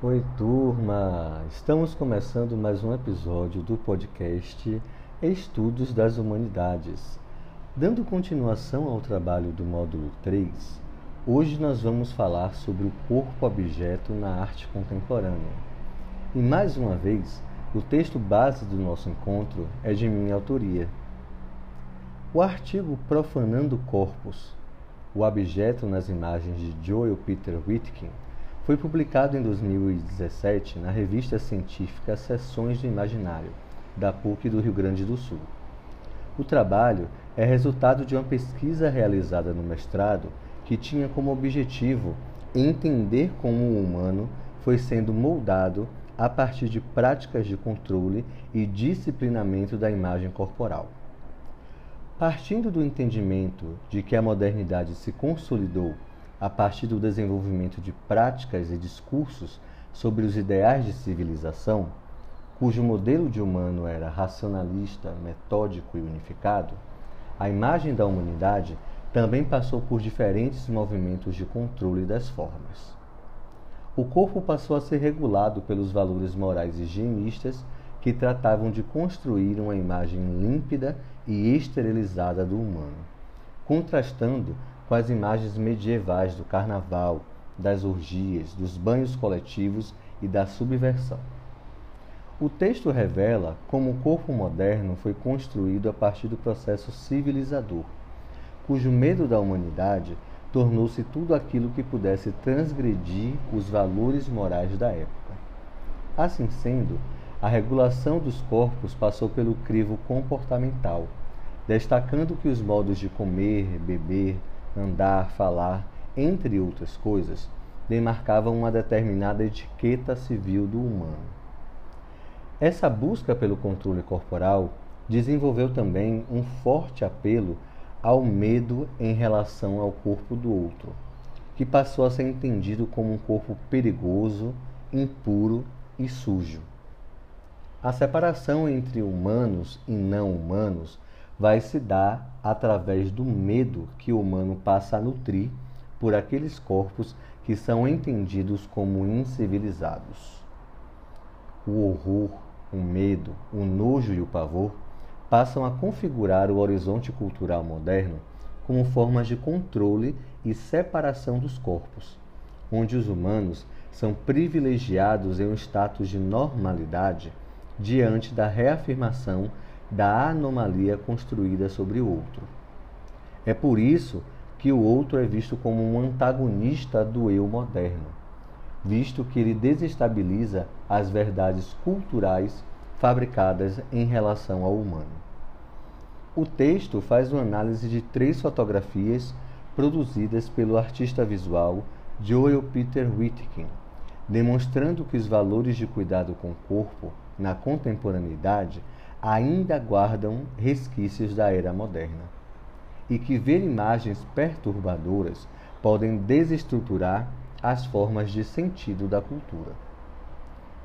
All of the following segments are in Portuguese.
Oi, turma! Estamos começando mais um episódio do podcast Estudos das Humanidades. Dando continuação ao trabalho do módulo 3, hoje nós vamos falar sobre o corpo-objeto na arte contemporânea. E mais uma vez, o texto base do nosso encontro é de minha autoria. O artigo Profanando Corpos, o objeto nas imagens de Joel Peter Whitkin, foi publicado em 2017 na revista científica Sessões do Imaginário, da PUC do Rio Grande do Sul. O trabalho é resultado de uma pesquisa realizada no mestrado que tinha como objetivo entender como o humano foi sendo moldado a partir de práticas de controle e disciplinamento da imagem corporal. Partindo do entendimento de que a modernidade se consolidou a partir do desenvolvimento de práticas e discursos sobre os ideais de civilização, cujo modelo de humano era racionalista, metódico e unificado, a imagem da humanidade também passou por diferentes movimentos de controle das formas. O corpo passou a ser regulado pelos valores morais higienistas que tratavam de construir uma imagem límpida e esterilizada do humano, contrastando com as imagens medievais do carnaval, das orgias, dos banhos coletivos e da subversão. O texto revela como o corpo moderno foi construído a partir do processo civilizador, cujo medo da humanidade tornou-se tudo aquilo que pudesse transgredir os valores morais da época. Assim sendo, a regulação dos corpos passou pelo crivo comportamental, destacando que os modos de comer, beber, andar, falar, entre outras coisas, demarcavam uma determinada etiqueta civil do humano. Essa busca pelo controle corporal desenvolveu também um forte apelo ao medo em relação ao corpo do outro, que passou a ser entendido como um corpo perigoso, impuro e sujo. A separação entre humanos e não humanos vai se dar através do medo que o humano passa a nutrir por aqueles corpos que são entendidos como incivilizados. O horror, o medo, o nojo e o pavor passam a configurar o horizonte cultural moderno como formas de controle e separação dos corpos, onde os humanos são privilegiados em um status de normalidade diante da reafirmação da anomalia construída sobre o outro. É por isso que o outro é visto como um antagonista do eu moderno, visto que ele desestabiliza as verdades culturais fabricadas em relação ao humano. O texto faz uma análise de três fotografias produzidas pelo artista visual Joel Peter Whitkin, demonstrando que os valores de cuidado com o corpo na contemporaneidade ainda guardam resquícios da era moderna, e que ver imagens perturbadoras podem desestruturar as formas de sentido da cultura.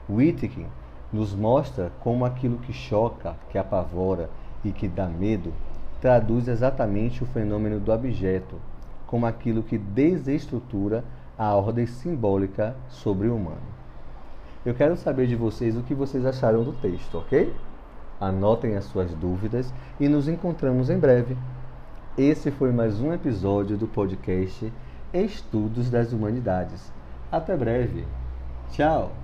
Whitkin nos mostra como aquilo que choca, que apavora e que dá medo traduz exatamente o fenômeno do objeto, como aquilo que desestrutura a ordem simbólica sobre o humano. Eu quero saber de vocês o que vocês acharam do texto, ok? Anotem as suas dúvidas e nos encontramos em breve. Esse foi mais um episódio do podcast Estudos das Humanidades. Até breve. Tchau!